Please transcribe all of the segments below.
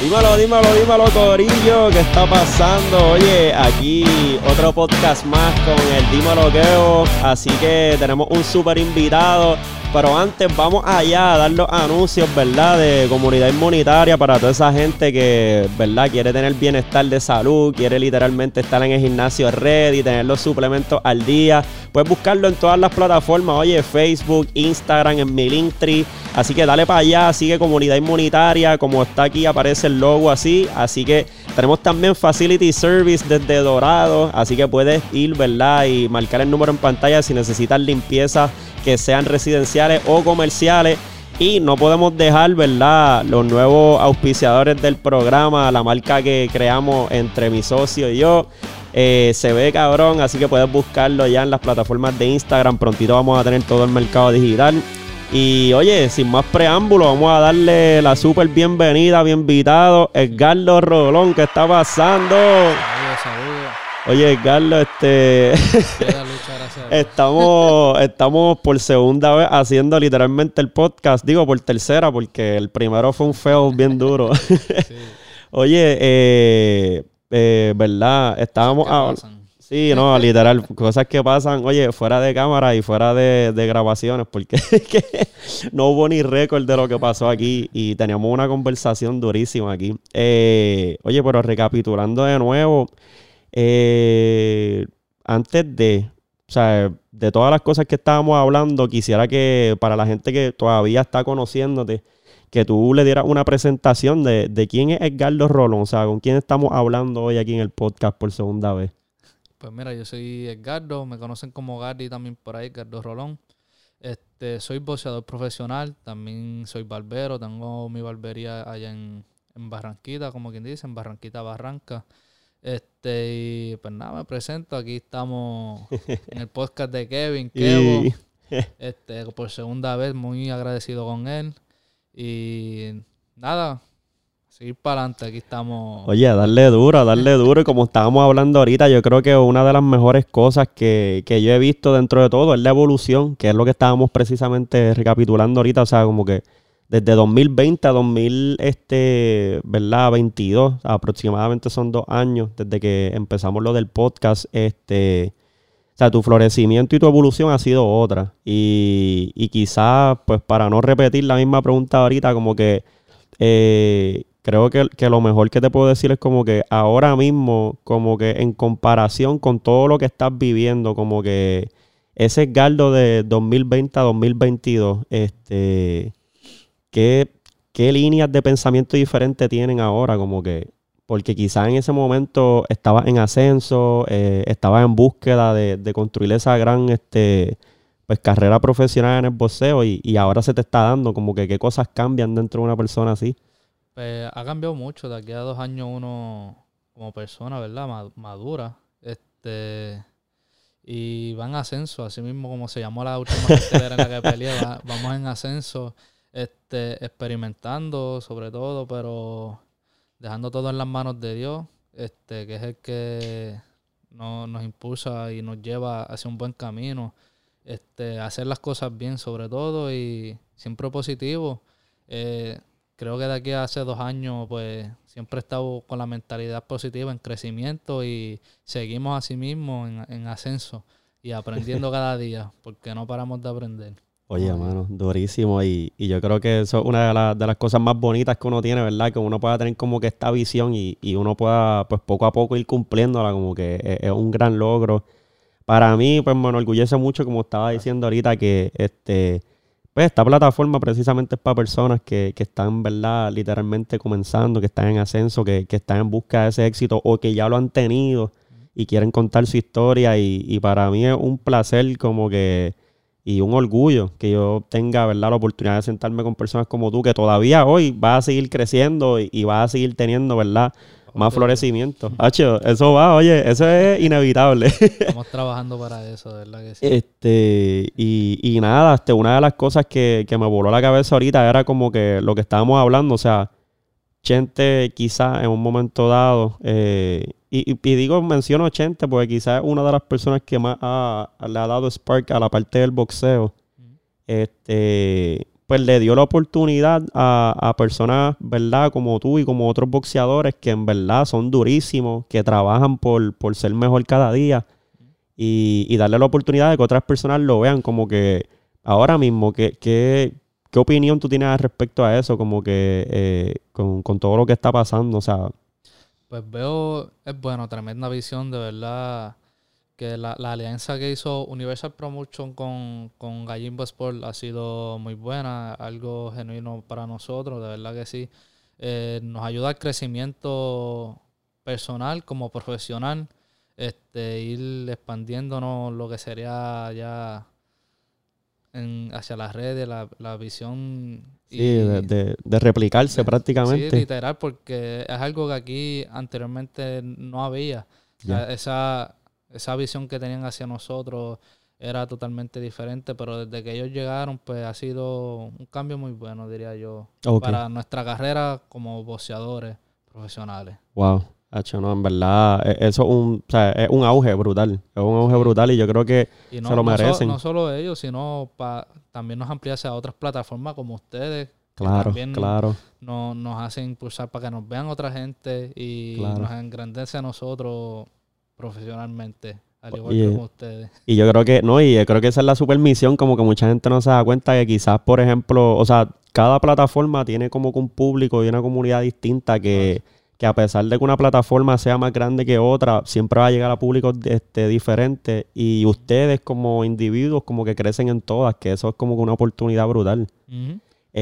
Dímelo, dímelo, dímelo, Corillo, ¿qué está pasando? Oye, aquí otro podcast más con el Dímelo Queo, así que tenemos un súper invitado. Pero antes vamos allá a dar los anuncios, ¿verdad? De comunidad inmunitaria para toda esa gente que, ¿verdad? Quiere tener bienestar de salud, quiere literalmente estar en el gimnasio ready, tener los suplementos al día. Puedes buscarlo en todas las plataformas, oye, Facebook, Instagram, en mi Linktree. Así que dale para allá, sigue comunidad inmunitaria, como está aquí aparece el logo así. Así que tenemos también Facility Service desde Dorado, así que puedes ir, ¿verdad? Y marcar el número en pantalla si necesitas limpieza que sean residenciales o comerciales. Y no podemos dejar, ¿verdad? Los nuevos auspiciadores del programa, la marca que creamos entre mi socio y yo. Eh, se ve cabrón, así que puedes buscarlo ya en las plataformas de Instagram. Prontito vamos a tener todo el mercado digital. Y oye, sin más preámbulo, vamos a darle la súper bienvenida, bien invitado, Edgardo Rolón, ¿qué está pasando? Saludos, saludos. Oye, Edgardo, este... Estamos, estamos por segunda vez haciendo literalmente el podcast. Digo por tercera, porque el primero fue un feo bien duro. Sí, Oye, eh, eh, ¿verdad? Estábamos. Sí, no, literal, cosas que pasan, oye, fuera de cámara y fuera de, de grabaciones, porque es que no hubo ni récord de lo que pasó aquí y teníamos una conversación durísima aquí. Eh, oye, pero recapitulando de nuevo, eh, antes de, o sea, de todas las cosas que estábamos hablando, quisiera que para la gente que todavía está conociéndote, que tú le dieras una presentación de, de quién es Edgardo Rolón, o sea, con quién estamos hablando hoy aquí en el podcast por segunda vez. Pues mira, yo soy Edgardo, me conocen como Gardi también por ahí, Edgardo Rolón. Este, soy boxeador profesional, también soy barbero, tengo mi barbería allá en, en Barranquita, como quien dice, en Barranquita Barranca. Este, y pues nada, me presento, aquí estamos en el podcast de Kevin, Kevo. Este, por segunda vez, muy agradecido con él. Y nada, seguir para adelante, aquí estamos. oye, darle duro, darle duro. Y como estábamos hablando ahorita, yo creo que una de las mejores cosas que, que yo he visto dentro de todo es la evolución, que es lo que estábamos precisamente recapitulando ahorita. O sea, como que desde 2020 a 2000, este, ¿verdad? 22, aproximadamente son dos años desde que empezamos lo del podcast. Este, o sea, tu florecimiento y tu evolución ha sido otra. Y, y quizás, pues para no repetir la misma pregunta ahorita, como que eh, creo que, que lo mejor que te puedo decir es como que ahora mismo, como que en comparación con todo lo que estás viviendo, como que ese Edgardo de 2020 a 2022, este, ¿qué, qué líneas de pensamiento diferentes tienen ahora? Como que, porque quizás en ese momento estabas en ascenso, eh, estabas en búsqueda de, de construir esa gran, este, pues carrera profesional en el boxeo y, y ahora se te está dando como que qué cosas cambian dentro de una persona así. Pues, ha cambiado mucho. De aquí a dos años uno, como persona, ¿verdad? Ma- Madura. Este. Y va en ascenso, así mismo como se llamó la última cartelera en la que peleé. va- vamos en ascenso, este, experimentando sobre todo, pero dejando todo en las manos de Dios, este, que es el que no- nos impulsa y nos lleva hacia un buen camino. Este, hacer las cosas bien sobre todo y siempre positivo. Eh, creo que de aquí a hace dos años, pues siempre he estado con la mentalidad positiva en crecimiento y seguimos así mismo en, en ascenso y aprendiendo cada día, porque no paramos de aprender. Oye, Oye. mano, durísimo. Y, y yo creo que eso es una de, las- de las cosas más bonitas que uno tiene, ¿verdad? Que uno pueda tener como que esta visión y, y uno pueda, pues poco a poco ir cumpliéndola, como que es, es un gran logro. Para mí, pues me enorgullece mucho, como estaba diciendo ahorita, que este, pues esta plataforma precisamente es para personas que, que están, ¿verdad? Literalmente comenzando, que están en ascenso, que, que están en busca de ese éxito o que ya lo han tenido y quieren contar su historia. Y, y para mí es un placer como que y un orgullo que yo tenga, ¿verdad? La oportunidad de sentarme con personas como tú, que todavía hoy vas a seguir creciendo y, y vas a seguir teniendo, ¿verdad? Más florecimiento. Hacho, eso va, oye, eso es inevitable. Estamos trabajando para eso, verdad que sí. Este, y, y nada, este, una de las cosas que, que me voló la cabeza ahorita era como que lo que estábamos hablando, o sea, Chente quizás en un momento dado, eh, y, y- y digo, menciono Chente porque quizás es una de las personas que más ha- le ha dado spark a la parte del boxeo. Este, pues le dio la oportunidad a, a personas, ¿verdad? Como tú y como otros boxeadores que en verdad son durísimos, que trabajan por, por ser mejor cada día y, y darle la oportunidad de que otras personas lo vean como que ahora mismo, ¿qué, qué, qué opinión tú tienes respecto a eso? Como que eh, con, con todo lo que está pasando, o sea, Pues veo, es bueno, tremenda visión, de verdad, que la, la alianza que hizo Universal Promotion con, con Gallimbo Sport ha sido muy buena, algo genuino para nosotros, de verdad que sí. Eh, nos ayuda al crecimiento personal como profesional, este, ir expandiéndonos lo que sería ya en- hacia las redes, la, la visión sí, de, de- de replicarse Sí, prácticamente. literal, porque es algo que aquí anteriormente no había. O sea, Ya. esa, esa visión que tenían hacia nosotros era totalmente diferente, pero desde que ellos llegaron, pues ha sido un cambio muy bueno, diría yo, para nuestra carrera como boxeadores profesionales. Wow. Hacho, no, en verdad, e- eso es un, o sea, es un auge brutal. Es un auge brutal y yo creo que no, se lo no so- merecen. no solo ellos, sino pa, también nos ampliase a otras plataformas como ustedes, que claro, también claro. no- nos hacen impulsar para que nos vean otra gente y Claro. nos engrandece a nosotros profesionalmente, al igual Oye, que como ustedes. Y yo creo que, no, y yo creo que esa es la super misión, como que mucha gente no se da cuenta que quizás, por ejemplo, o sea, cada plataforma tiene como que un público y una comunidad distinta que, que a pesar de que una plataforma sea más grande que otra, siempre va a llegar a públicos este, diferentes y ustedes como individuos como que crecen en todas, que eso es como que una oportunidad brutal.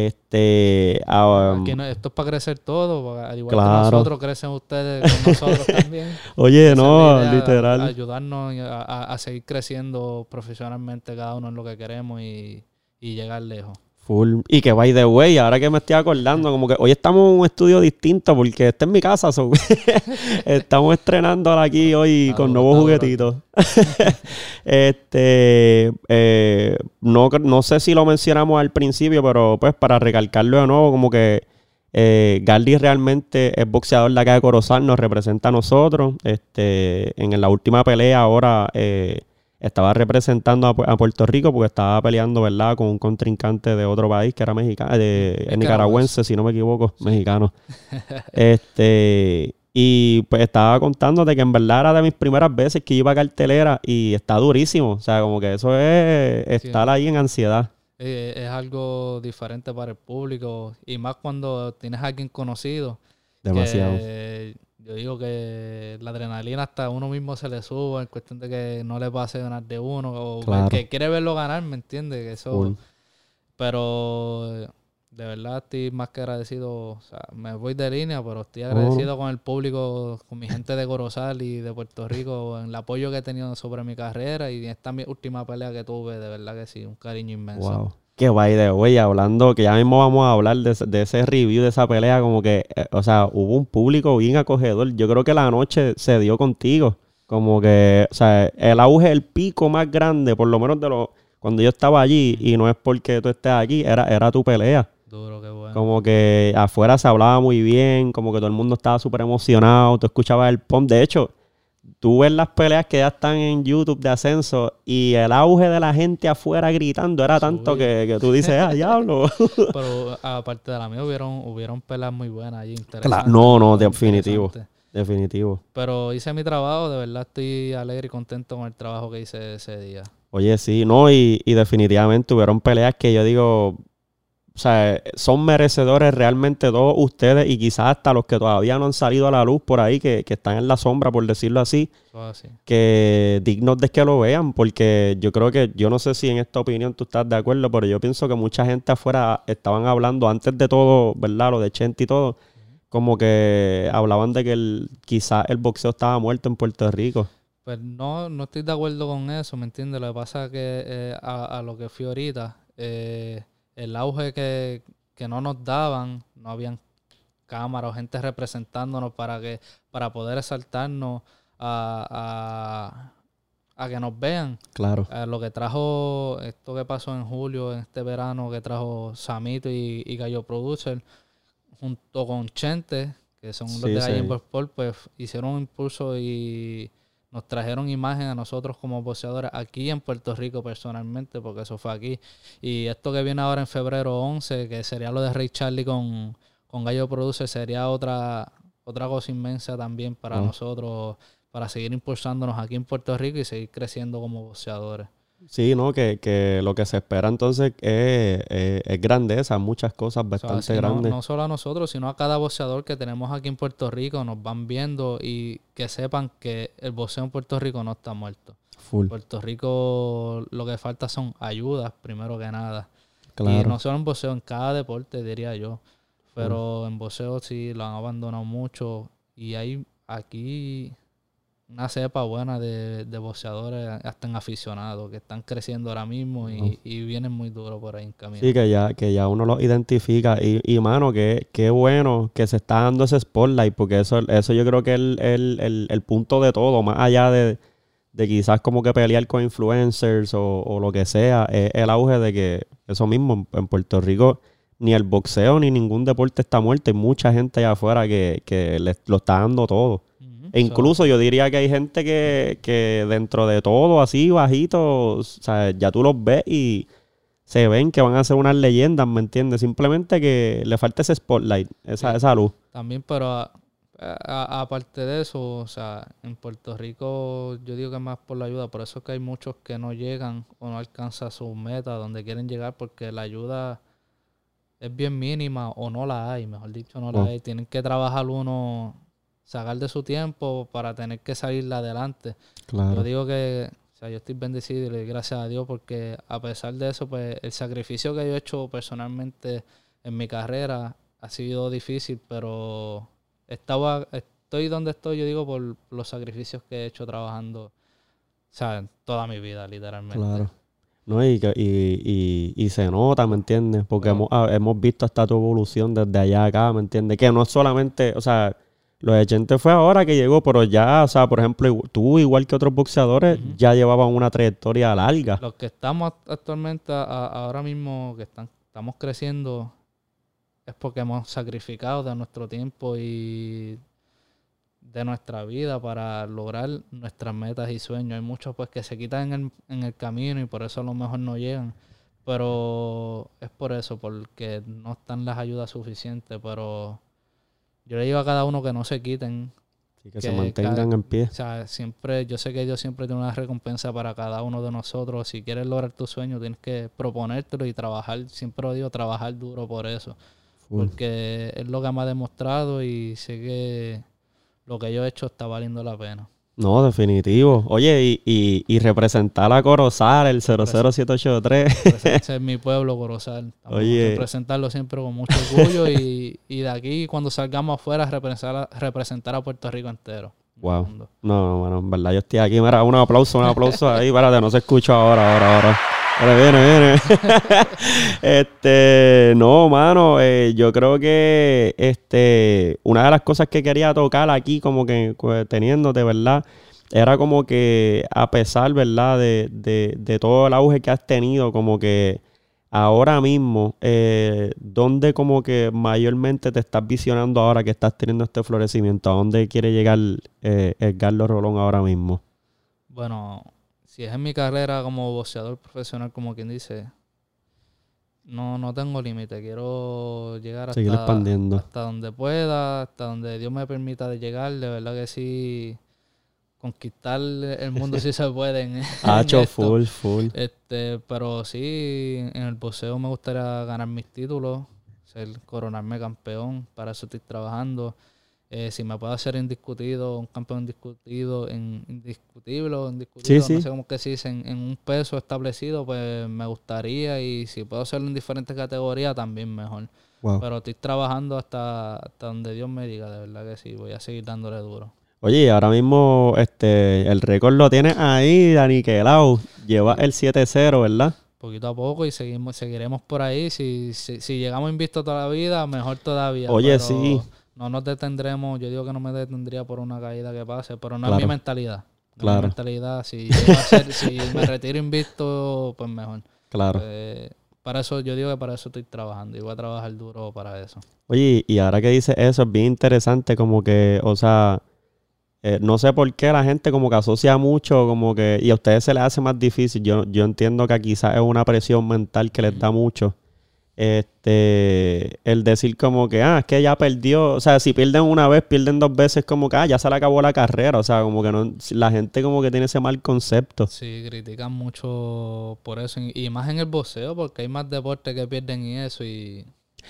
Este, ah, Aquí no- esto es para crecer todo, al igual Claro. que nosotros crecen ustedes con nosotros también. oye, Esa no, literal. Ayudarnos a- a seguir creciendo profesionalmente cada uno en lo que queremos y, y llegar lejos. Full. Y que by the way, ahora que me estoy acordando, como que hoy estamos en un estudio distinto porque esta es mi casa. so- estamos estrenándola aquí hoy con nuevos juguetitos. este, eh, no, no sé si lo mencionamos al principio, pero pues para recalcarlo de nuevo, como que eh, Gardy realmente es boxeador de acá de Corozal, nos representa a nosotros. Este, en la última pelea ahora eh, estaba representando a, Pu- a Puerto Rico porque estaba peleando, ¿verdad? Con un contrincante de otro país que era mexicano, de Nicaragüense. si no me equivoco, mexicano. este, y pues estaba contándote que en verdad era de mis primeras veces que iba a cartelera y está durísimo. O sea, como que eso es estar ahí en ansiedad. Eh, es algo diferente para el público y más cuando tienes a alguien conocido. Demasiado. que yo digo que la adrenalina hasta uno mismo se le sube en cuestión de que no le pase ganar de uno o Claro. que quiere verlo ganar, ¿me entiendes? Que eso, pero de verdad estoy más que agradecido, o sea, me voy de línea, pero estoy agradecido con el público, con mi gente de Corozal y de Puerto Rico, en el apoyo que he tenido sobre mi carrera y esta mi última pelea que tuve, de verdad que sí, un cariño inmenso. Wow. Qué by the way, hablando, que ya mismo vamos a hablar de, ese- de ese review de esa pelea, como que, eh, o sea, hubo un público bien acogedor. Yo creo que la noche se dio contigo. Como que, o sea, el auge, el pico más grande, por lo menos de lo, cuando yo estaba allí, y no es porque tú estés aquí, era, era tu pelea. Duro, qué bueno. Como que afuera se hablaba muy bien, como que todo el mundo estaba súper emocionado, tú escuchabas el pump. De hecho, tú ves las peleas que ya están en YouTube de ascenso y el auge de la gente afuera gritando era tanto que, que tú dices, ah, diablo. Pero aparte de la mía, hubieron, hubieron peleas muy buenas allí, Claro, interesantes. no, no, definitivo. Definitivo. Pero hice mi trabajo, de verdad estoy alegre y contento con el trabajo que hice ese día. Oye, sí, no, y, y definitivamente hubieron peleas que yo digo, o sea, son merecedores realmente todos ustedes y quizás hasta los que todavía no han salido a la luz por ahí, que, que están en la sombra, por decirlo así. Así. que dignos de que lo vean, porque yo creo que, yo no sé si en esta opinión tú estás de acuerdo, pero yo pienso que mucha gente afuera estaban hablando antes de todo, ¿verdad? Lo de Chente y todo, como que hablaban de que el, quizás el boxeo estaba muerto en Puerto Rico. Pues no, no estoy de acuerdo con eso, ¿me entiendes? Lo que pasa es que eh, a, a lo que fui ahorita, eh, el auge que, que no nos daban, no habían cámaras o gente representándonos para que para poder exaltarnos a, a, a que nos vean. Claro. Eh, lo que trajo esto que pasó en julio, en este verano, que trajo Samito y, y Gallo Producer, junto con Chente, que son los Sí, de sí. Gallen Sport, pues hicieron un impulso y nos trajeron imagen a nosotros como boxeadores aquí en Puerto Rico personalmente, porque eso fue aquí. Y esto que viene ahora en febrero 11, que sería lo de Ray Charlie con, con Gallo Produce, sería otra, otra cosa inmensa también para nosotros, para seguir impulsándonos aquí en Puerto Rico y seguir creciendo como boxeadores. Sí, ¿no? Que, que lo que se espera entonces es, es, es grandeza, muchas cosas O sea, bastante si grandes. no solo a nosotros, sino a cada boxeador que tenemos aquí en Puerto Rico, nos van viendo y que sepan que el boxeo en Puerto Rico no está muerto. Full, Puerto Rico lo que falta son ayudas, primero que nada. Y claro. no solo en boxeo, en cada deporte, diría yo. Pero en boxeo sí lo han abandonado mucho. Y hay aquí una cepa buena de, de boxeadores, hasta en aficionados, que están creciendo ahora mismo y, y vienen muy duro por ahí en camino. Sí, que ya, que ya uno los identifica. Y, y mano, qué, qué bueno que se está dando ese spotlight, porque eso, eso yo creo que es el, el, el, el punto de todo, más allá de, de quizás como que pelear con influencers o, o lo que sea, es el auge de que eso mismo, en, en Puerto Rico, ni el boxeo ni ningún deporte está muerto. Hay mucha gente allá afuera que, que le, lo está dando todo. E incluso yo diría que hay gente que, que dentro de todo, así bajito, o sea, ya tú los ves y se ven que van a ser unas leyendas, ¿me entiendes? Simplemente que le falta ese spotlight, esa, Sí. esa luz. También, pero aparte de eso, o sea, en Puerto Rico yo digo que más por la ayuda, por eso es que hay muchos que no llegan o no alcanzan su meta donde quieren llegar porque la ayuda es bien mínima o no la hay, mejor dicho, no la Oh. hay. Tienen que trabajar uno, sacar de su tiempo para tener que salir adelante. Yo Claro. digo que, o sea, yo estoy bendecido y le doy gracias a Dios porque a pesar de eso, pues el sacrificio que yo he hecho personalmente en mi carrera ha sido difícil, pero estaba, estoy donde estoy, yo digo, por los sacrificios que he hecho trabajando, o sea, toda mi vida, literalmente. Claro. ¿no? Y, que- y, y, y se nota, ¿me entiendes? Porque hemos, ah, hemos visto hasta tu evolución desde allá a acá, ¿me entiendes? Que no es solamente, o sea, lo de Chente fue ahora que llegó, pero ya, o sea, por ejemplo, tú, igual que otros boxeadores, ya llevaban una trayectoria larga. Los que estamos act- actualmente, a- ahora mismo, que están, estamos creciendo, es porque hemos sacrificado de nuestro tiempo y de nuestra vida para lograr nuestras metas y sueños. Hay muchos pues que se quitan en el, en el camino y por eso a lo mejor no llegan. Pero es por eso, porque no están las ayudas suficientes. Pero yo le digo a cada uno que no se quiten, Así que, que se mantengan cada- en pie. o sea, siempre, yo sé que Dios siempre tiene una recompensa para cada uno de nosotros. Si quieres lograr tu sueño, tienes que proponértelo y trabajar, siempre lo digo, trabajar duro por eso. Full. Porque es lo que me ha demostrado y sé que lo que yo he hecho está valiendo la pena. No, definitivo. Oye, y, y, y representar a Corozal, el 00783. Ese es mi pueblo, Corozal. Vamos Oye. representarlo siempre con mucho orgullo y, y de aquí, cuando salgamos afuera, representar a, representar a Puerto Rico entero. Wow. Mundo. No, bueno, en verdad yo estoy aquí. Mira, un aplauso, un aplauso ahí. Espérate, no se escucha ahora, ahora, ahora. Ahora viene, viene. este, no, mano, eh, yo creo que este, una de las cosas que quería tocar aquí, como que pues, teniéndote, ¿verdad? Era como que a pesar, ¿verdad? De, de, de todo el auge que has tenido, como que ahora mismo, eh, ¿dónde como que mayormente te estás visionando ahora que estás teniendo este florecimiento? ¿A dónde quiere llegar eh, Edgardo Rolón ahora mismo? Bueno, si es en mi carrera como boxeador profesional, como quien dice, no, no tengo límite. Quiero llegar Seguir hasta, expandiendo. hasta donde pueda, hasta donde Dios me permita de llegar. De verdad que sí, conquistar el mundo sí se puede. En, esto. full, full. Este, pero sí, en el boxeo me gustaría ganar mis títulos, ser coronarme campeón, para eso estoy trabajando. Eh, si me puedo hacer indiscutido, un campeón indiscutido, en indiscutible o indiscutido, Sí, no sé cómo que se dice, en, en un peso establecido, pues me gustaría y si puedo hacerlo en diferentes categorías, también mejor. Wow. Pero estoy trabajando hasta, hasta donde Dios me diga, de verdad que sí, voy a seguir dándole duro. Oye, ahora mismo este, el récord lo tienes ahí, Dani Quelao. Lleva el 7-0, ¿verdad? poquito a poco y seguimos seguiremos por ahí. Si, si, si llegamos invistos toda la vida, mejor todavía. Oye, pero sí. No nos detendremos. Yo digo que no me detendría por una caída que pase, pero no Claro. es mi mentalidad. No es Claro. mi mentalidad. Si, llego a ser- si me retiro invisto, pues mejor. Claro. Pues, para eso, yo digo que para eso estoy trabajando y voy a trabajar duro para eso. Oye, y ahora que dices eso, es bien interesante, como que, o sea, eh, no sé por qué la gente como que asocia mucho, como que, y a ustedes se les hace más difícil. Yo, yo entiendo que quizás es una presión mental que les da mucho. Este, el decir como que, ah, es que ya perdió, o sea, si pierden una vez, pierden dos veces, como que, ah, ya se le acabó la carrera, o sea, como que no, la gente como que tiene ese mal concepto. Sí, critican mucho por eso. Y más en el boxeo, porque hay más deportes que pierden y eso. Y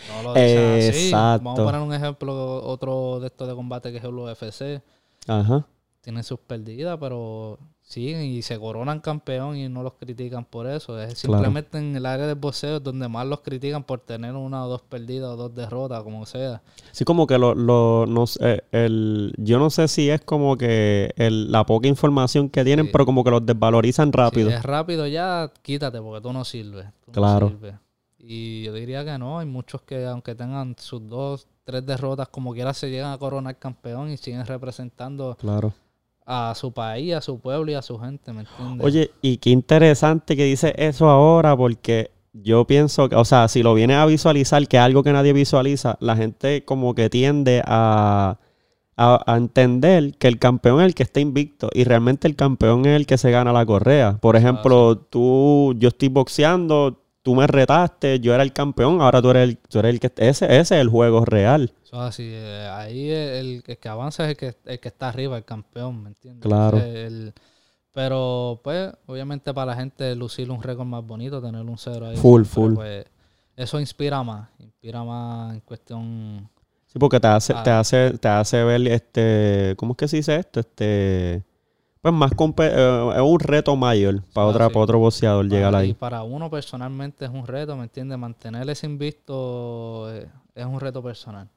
no lo dicen así. Exacto. Vamos a poner un ejemplo, otro de estos de combate que es el UFC. Ajá. Tienen sus perdidas, pero siguen y se coronan campeón y no los critican por eso. Es Claro. simplemente en el área del boxeo donde más los critican por tener una o dos perdidas o dos derrotas, como sea. Sí, como que lo, lo no sé, el, yo no sé si es como que el, la poca información que tienen, Sí. pero como que los desvalorizan rápido. Si es rápido ya, quítate porque tú no sirves. tú no Claro. sirves. Y yo diría que no, hay muchos que aunque tengan sus dos, tres derrotas, como quiera se llegan a coronar campeón y siguen representando Claro. A su país, a su pueblo y a su gente, ¿me entiendes? Oye, y qué interesante que dice eso ahora, porque yo pienso que, o sea, si lo vienes a visualizar, que es algo que nadie visualiza, la gente como que tiende a, a, a entender que el campeón es el que está invicto y realmente el campeón es el que se gana la correa. Por ejemplo, tú, yo estoy boxeando, tú me retaste, yo era el campeón, ahora tú eres el, tú eres el que, ese, ese es el juego real. Así. eh, ahí el, el que avanza es el que, el que está arriba, el campeón, ¿me entiendes? Claro. El- pero, pues, obviamente para la gente lucir un récord más bonito, tener un cero ahí. Full, siempre, full. pues, eso inspira más. Inspira más en cuestión... Sí, porque te hace, te hace, te hace ver este, ¿cómo es que se dice esto? Este, pues más eh, es un reto mayor para Ah, otra, sí. para otro boxeador llegar para, y ahí. para uno personalmente es un reto, ¿me entiendes? Mantener ese invicto es un reto personal.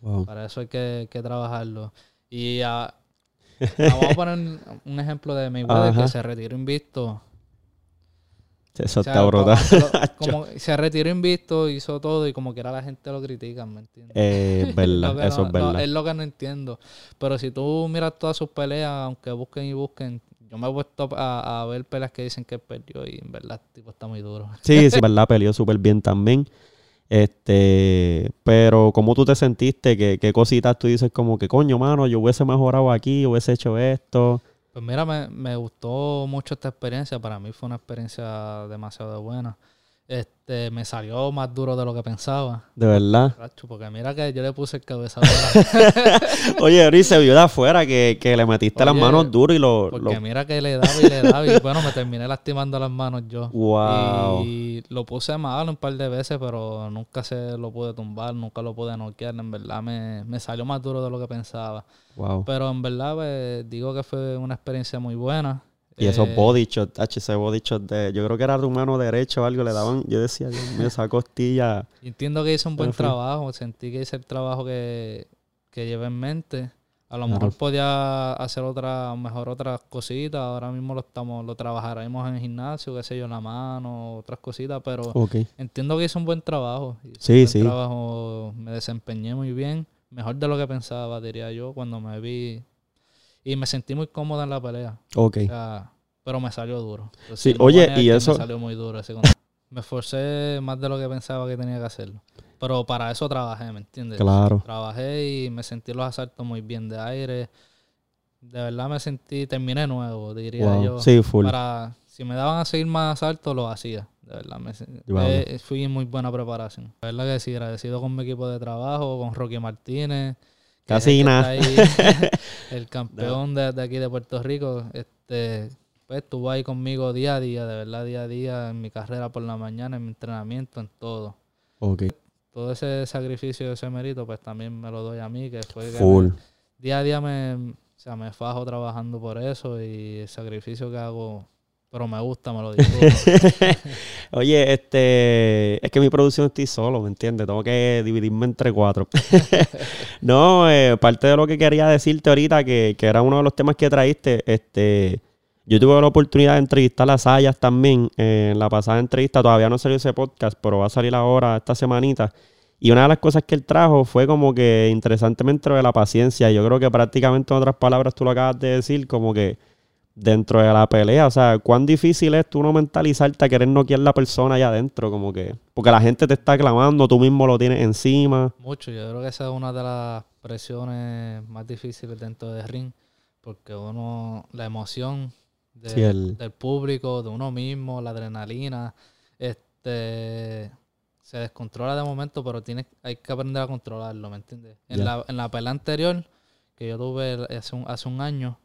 Wow. Para eso hay que, que trabajarlo. Y ah, vamos a poner un ejemplo de Mayweather Ajá. que se retiró invicto. Eso O sea, está brutal. como- como se retiró invicto, hizo todo y como quiera la gente lo critica, ¿me entiendes? Eh, verdad, que eso no- es no, verdad. es lo que no entiendo. Pero si tú miras todas sus peleas, aunque busquen y busquen, yo me he puesto a, a ver peleas que dicen que perdió y en verdad tipo está muy duro. Sí, sí, verdad, peleó súper bien también. Este, pero ¿cómo tú te sentiste? ¿Qué, qué cositas tú dices como que, coño, mano, yo hubiese mejorado aquí, hubiese hecho esto? Pues mira, me, me gustó mucho esta experiencia. Para mí fue una experiencia demasiado buena. Este, me salió más duro de lo que pensaba. De verdad. Porque mira que yo le puse el cabezazo. Oye, Ori, se vio de afuera que, que le metiste las manos duro y lo... Porque lo- mira que le daba y le daba. Y bueno, me terminé lastimando las manos yo. Wow. Y lo puse mal un par de veces, pero nunca se lo pude tumbar, nunca lo pude noquear. En verdad me, me salió más duro de lo que pensaba. Wow. Pero en verdad pues, digo que fue una experiencia muy buena. Y esos Eh, body shots, tacho, ese body shot de... Yo creo que era tu mano derecho o algo, le daban... Yo decía, Dios mío, esa costilla... Entiendo que hice un buen trabajo, sentí que hice el trabajo que, que llevé en mente. A lo mejor podía hacer otra, mejor otras cositas. Ahora mismo lo estamos, lo trabajaremos en el gimnasio, qué sé yo, en la mano, otras cositas, pero entiendo que hice un buen trabajo. Sí, un buen sí. trabajo, me desempeñé muy bien, mejor de lo que pensaba, diría yo, cuando me vi. Y me sentí muy cómoda en la pelea. Ok. O sea, pero me salió duro. Sí, oye, y eso- Me salió muy duro Me esforcé más de lo que pensaba que tenía que hacerlo. Pero para eso trabajé, ¿me entiendes? Claro. Trabajé y me sentí los asaltos muy bien de aire. De verdad me sentí, terminé nuevo, diría Wow. yo. Sí, full. Para, si me daban a seguir más asaltos, lo hacía. De verdad, me, Wow. eh, fui en muy buena preparación. De verdad que sí, agradecido con mi equipo de trabajo, con Rocky Martínez. Que Casi el que nada. campeón de, de aquí de Puerto Rico. Este, pues estuvo ahí conmigo día a día, de verdad, día a día, en mi carrera por la mañana, en mi entrenamiento, en todo. Ok. Todo ese sacrificio, ese mérito, pues también me lo doy a mí, que fue que Full. me- día a día me, o sea, me fajo trabajando por eso y el sacrificio que hago, pero me gusta, me lo disfruto. Oye, este, es que mi producción estoy solo, ¿me entiendes? Tengo que dividirme entre cuatro. no, eh, parte de lo que quería decirte ahorita, que, que era uno de los temas que traíste, este, yo tuve la oportunidad de entrevistar a Sayas también eh, en la pasada entrevista, todavía no salió ese podcast, pero va a salir ahora esta semanita. Y una de las cosas que él trajo fue como que interesantemente lo de la paciencia. Yo creo que prácticamente en otras palabras tú lo acabas de decir, como que dentro de la pelea, o sea, cuán difícil es tú no mentalizarte a querer noquear la persona allá adentro, como que, porque la gente te está clamando, tú mismo lo tienes encima. Mucho, yo creo que esa es una de las presiones más difíciles dentro del ring, porque uno, la emoción de- Sí, el- del público, de uno mismo, la adrenalina, este se descontrola de momento, pero tienes, hay que aprender a controlarlo, ¿me entiendes? En, la, en la pelea anterior, que yo tuve hace un, hace un año,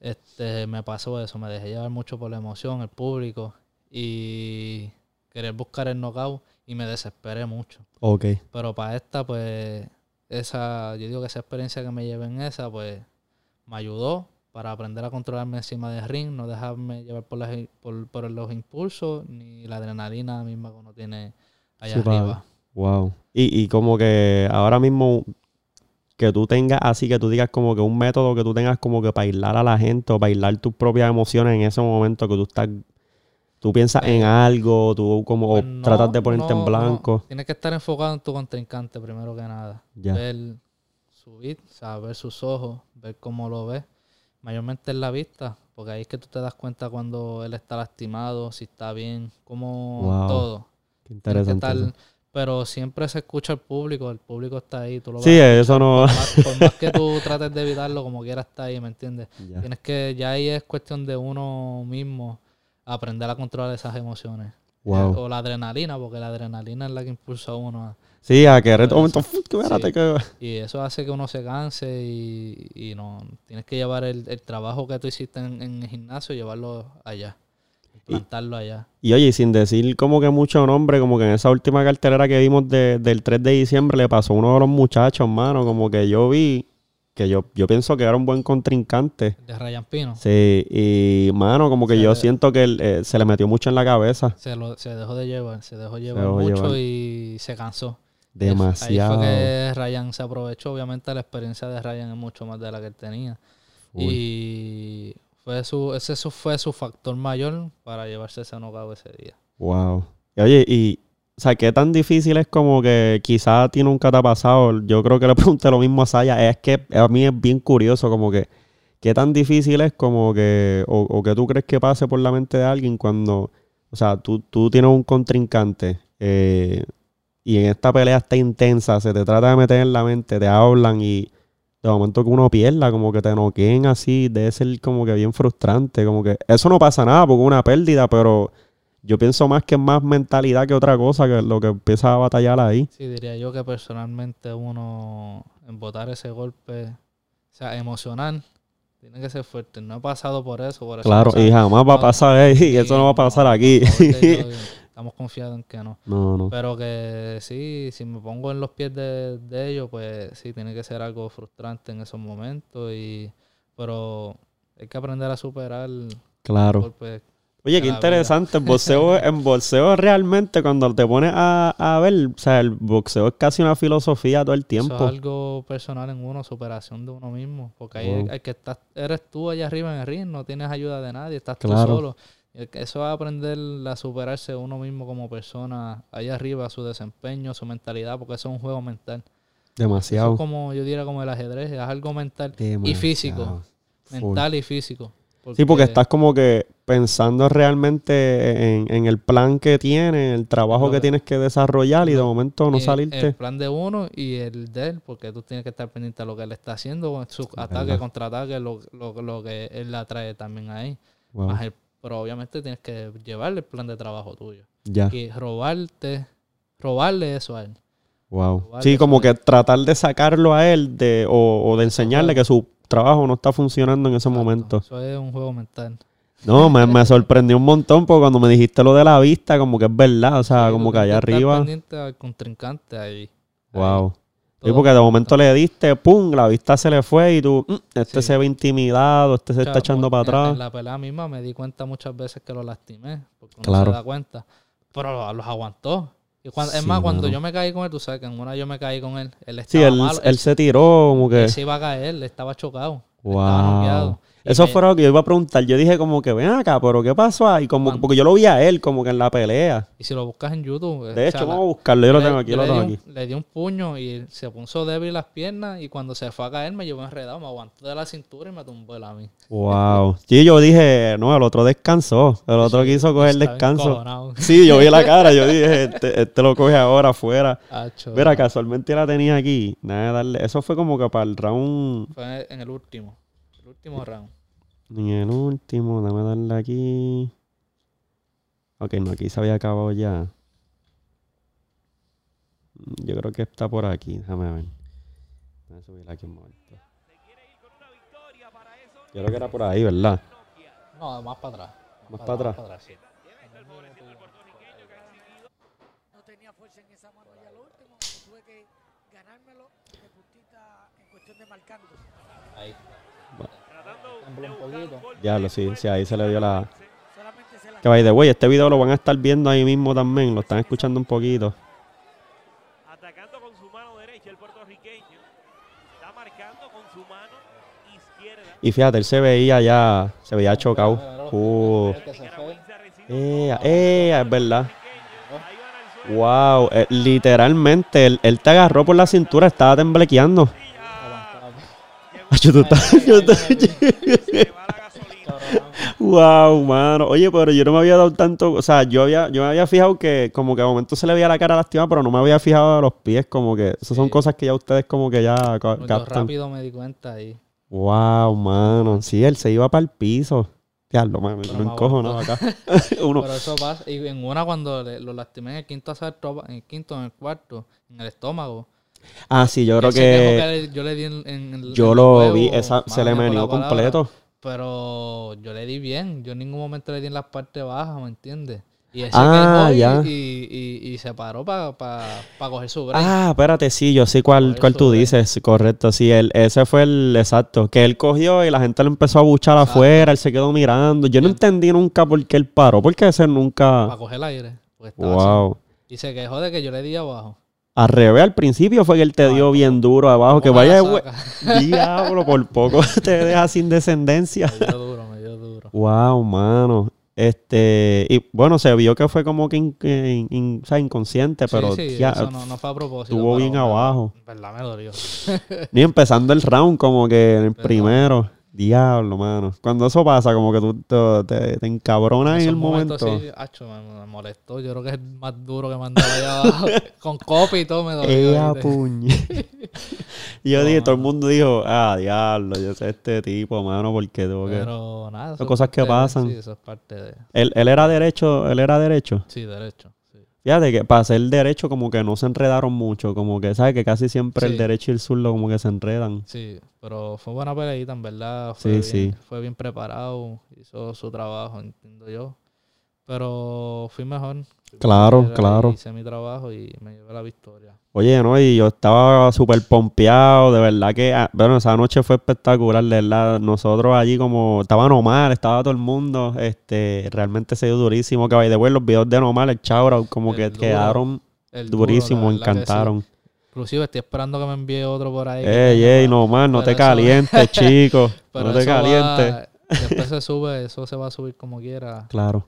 este me pasó eso, me dejé llevar mucho por la emoción, el público, y querer buscar el knockout, y me desesperé mucho. Ok, Pero para esta, pues, esa, yo digo que esa experiencia que me llevé en esa, pues, me ayudó para aprender a controlarme encima del ring, no dejarme llevar por, las, por, por los impulsos, ni la adrenalina misma que uno tiene allá Sí, arriba. wow. Y, y como que ahora mismo que tú tengas así, que tú digas como que un método que tú tengas como que para aislar a la gente o para aislar tus propias emociones en ese momento que tú estás, tú piensas en algo, tú como Pues no, tratas de ponerte no, en blanco. no. Tienes que estar enfocado en tu contrincante primero que nada. Ya. Ver su beat, o sea, ver sus ojos, ver cómo lo ves. Mayormente en la vista, porque ahí es que tú te das cuenta cuando él está lastimado, si está bien, como Wow. todo. Qué Tienes que interesante. Pero siempre se escucha el público, el público está ahí, tú lo Sí, vas a eso no. por más, por más que tú trates de evitarlo, como quiera está ahí, ¿me entiendes? Ya. Tienes que, ya ahí es cuestión de uno mismo aprender a controlar esas emociones. Wow. O la adrenalina, porque la adrenalina es la que impulsa a uno a, Sí, a querer. Eso. Un momento, Sí. que- y eso hace que uno se canse y, y no tienes que llevar el, el trabajo que tú hiciste en, en el gimnasio, llevarlo allá, implantarlo allá. Y oye, sin decir como que mucho nombre, como que en esa última cartelera que vimos de- del 3 de diciembre le pasó a uno de los muchachos, mano, como que yo vi que yo, yo pienso que era un buen contrincante. De Ryan Pino Sí, y mano, como que Se yo le- siento que él, eh, se le metió mucho en la cabeza. se, lo, se dejó de llevar, se dejó llevar dejó mucho llevar. y se cansó. Demasiado. Ahí fue que Ryan se aprovechó. Obviamente la experiencia de Ryan es mucho más de la que él tenía. Y fue su, ese fue su factor mayor para llevarse ese knockout ese día. Wow. Oye, y, o sea, qué tan difícil es como que quizás a ti nunca te ha pasado. Yo creo que le pregunté lo mismo a Saya. Es que a mí es bien curioso, como que, qué tan difícil es como que, o, o que tú crees que pase por la mente de alguien cuando, o sea, tú, tú tienes un contrincante eh, y en esta pelea está intensa, se te trata de meter en la mente, te hablan y de momento que uno pierda, como que te noqueen así, debe ser como que bien frustrante, como que eso no pasa nada porque es una pérdida, pero yo pienso más que es más mentalidad que otra cosa, que lo que empieza a batallar ahí. Sí, diría yo que personalmente uno en botar ese golpe, o sea, emocional, tiene que ser fuerte. No he pasado por eso, por eso Claro, no, y jamás va a pasar ahí, sí, eso no va a pasar aquí. Estamos confiados en que no. no, no. Pero que sí, si me pongo en los pies de, de ellos, pues sí, tiene que ser algo frustrante en esos momentos. y Pero hay que aprender a superar Claro. golpes. Oye, qué interesante. El boxeo, en boxeo realmente, cuando te pones a, a ver, o sea, el boxeo es casi una filosofía todo el Eso tiempo. es algo personal en uno, superación de uno mismo. Porque ahí Wow. hay que estar, eres tú allá arriba en el ring, no tienes ayuda de nadie, estás Claro. tú solo. El Eso es aprender a superarse uno mismo como persona allá arriba, su desempeño, su mentalidad, porque eso es un juego mental. Eso Demasiado. es como, yo diría, como el ajedrez, es algo mental y físico. Full. Mental y físico. Sí, porque estás como que pensando realmente en, en el plan que tienes, el trabajo que tienes que desarrollar y de momento no y salirte. El plan de uno y el de él, porque tú tienes que estar pendiente a lo que él está haciendo, con sus ataques, contraataques, lo, lo, lo que él la trae también ahí. Wow. Más el- pero obviamente tienes que llevarle el plan de trabajo tuyo. Ya. Y robarte, robarle eso a él. Wow. Robarle Sí, como que tratar de sacarlo a él de, o, o de enseñarle que su trabajo no está funcionando en ese Exacto. momento. Eso es un juego mental. No, me, me sorprendió un montón porque cuando me dijiste lo de la vista, como que es verdad, o sea, Sí, como que allá arriba. pendiente al contrincante ahí. Wow. Ahí. Todo porque de momento le diste, pum, la vista se le fue y tú, "Mm, este Sí. se ve intimidado, este se está echando mu- para atrás. En la pelea misma me di cuenta muchas veces que lo lastimé, porque uno Claro. se da cuenta. Pero lo- los aguantó. Y cuando, es más, cuando mano. yo me caí con él, tú sabes que en una yo me caí con él. Él Sí, estaba él, malo. él se tiró como que... él se iba a caer, él estaba chocado. Wow. Estaba noqueado. Eso me- fue lo que yo iba a preguntar. Yo dije como que ven acá, pero ¿qué pasó ahí? Como, Cuando- porque yo lo vi a él como que en la pelea. Y si lo buscas en YouTube. De o sea, hecho, vamos a buscarlo. Yo lo le- tengo aquí, yo lo le tengo di aquí. un- Le di un puño y se puso débil las piernas y cuando se fue a caer me llevó enredado, me aguantó de la cintura y me tumbó el a mí. Wow. Sí, yo dije, no, el otro descansó. El otro quiso coger descanso. Sí, yo vi la cara. Yo dije, este, este lo coge ahora afuera. Mira, casualmente la tenía aquí. Nada darle. Eso fue como que para el round. Fue en el último. El último round. En el último, dame darle aquí. Ok, no, aquí se había acabado ya. Yo creo que está por aquí. Déjame ver. Déjame subir aquí un momento. Yo creo que era por ahí, ¿verdad? No, más para atrás. Más para atrás. sí. no tenía fuerza en esa mano ya lo último, tuve que ganármelo de puntita en cuestión de marcando. Ahí. Poquito. Ya lo sí, sí, ahí se le dio la. Que by the way, este video lo van a estar viendo ahí mismo también. Lo están escuchando un poquito. atacando con su mano derecha el puertorriqueño. Está marcando con su mano izquierda. Y fíjate, él se veía ya. Se veía chocado. Uh. Eh, eh, es verdad. Wow, eh, literalmente, él, él te agarró por la cintura, estaba temblequeando. Wow, mano. Oye, pero yo no me había dado tanto, o sea, yo había, yo me había fijado que como que a momento se le veía la cara lastimada, pero no me había fijado de los pies, como que esas son Sí. cosas que ya ustedes como que ya Yo captan. rápido me di cuenta ahí. Wow, mano. Sí, él se iba para el piso. Diablo, me me encojonaba acá. Uno, Pero eso pasa. Y en una cuando le- lo lastimé en el quinto asalto, en el quinto, en el cuarto, en el estómago. ah, sí, yo creo que le- yo le di en, en- en- yo en lo vi, esa, se le palabra, completo. Pero yo le di bien. Yo en ningún momento le di en las partes bajas, ¿me entiendes? Y él Ah, ya. Y, y, y se paró para coger su break. Ah, espérate, sí, yo sé cuál, cuál tú dices, correcto, sí, él, ese fue el exacto, que él cogió y la gente le empezó a buchar Exacto. afuera, él se quedó mirando, yo no entendí nunca por qué él paró, porque ese Para nunca, coger el aire. porque estaba así. wow, Y se quejó de que yo le di abajo. al revés, al principio fue que él te dio bien duro abajo, que vaya, diablo, por poco te deja sin descendencia. Me dio duro, me dio duro. Wow, mano. Este, y bueno, se vio que fue como que in- in- in- o sea, inconsciente, pero sí, sí, ya, eso no, no fue a propósito. estuvo bien abajo. En verdad me dolió. ni empezando el round, como que en el primero. Diablo, mano. Cuando eso pasa, como que tú te, te, te encabronas en el momento. sí, acho, me, molestó. Yo creo que es el más duro que me han dado allá abajo. Con copy y todo me dolió. Ella puñe. y yo No, dije, todo el mundo dijo, ah, diablo, yo sé este tipo, mano, porque tengo que... Pero nada. Son cosas que pasan. Sí, eso es parte de... Él, él era derecho, él era derecho. Sí, derecho. Fíjate que para ser derecho como que no se enredaron mucho, como que, ¿sabes? Que casi siempre el derecho y el zurdo como que se enredan. Sí, pero fue buena peleita, en verdad. Sí, bien, sí. Fue bien preparado, hizo su trabajo, entiendo yo. Pero fui mejor. Claro, claro. Hice mi trabajo y me llevé la victoria. Oye, no, y yo estaba súper pompeado, de verdad que, ah, bueno, esa noche fue espectacular, de verdad. Nosotros allí como, estaba Nomar, estaba todo el mundo, este, realmente se dio durísimo, que de los videos de Nomar, el Chaura, como El que duro, quedaron durísimos, sí. encantaron. Inclusive estoy esperando que me envíe otro por ahí. Ey, ey, Nomar, no te calientes, chico, no te calientes. después se sube, eso se va a subir como quiera. Claro,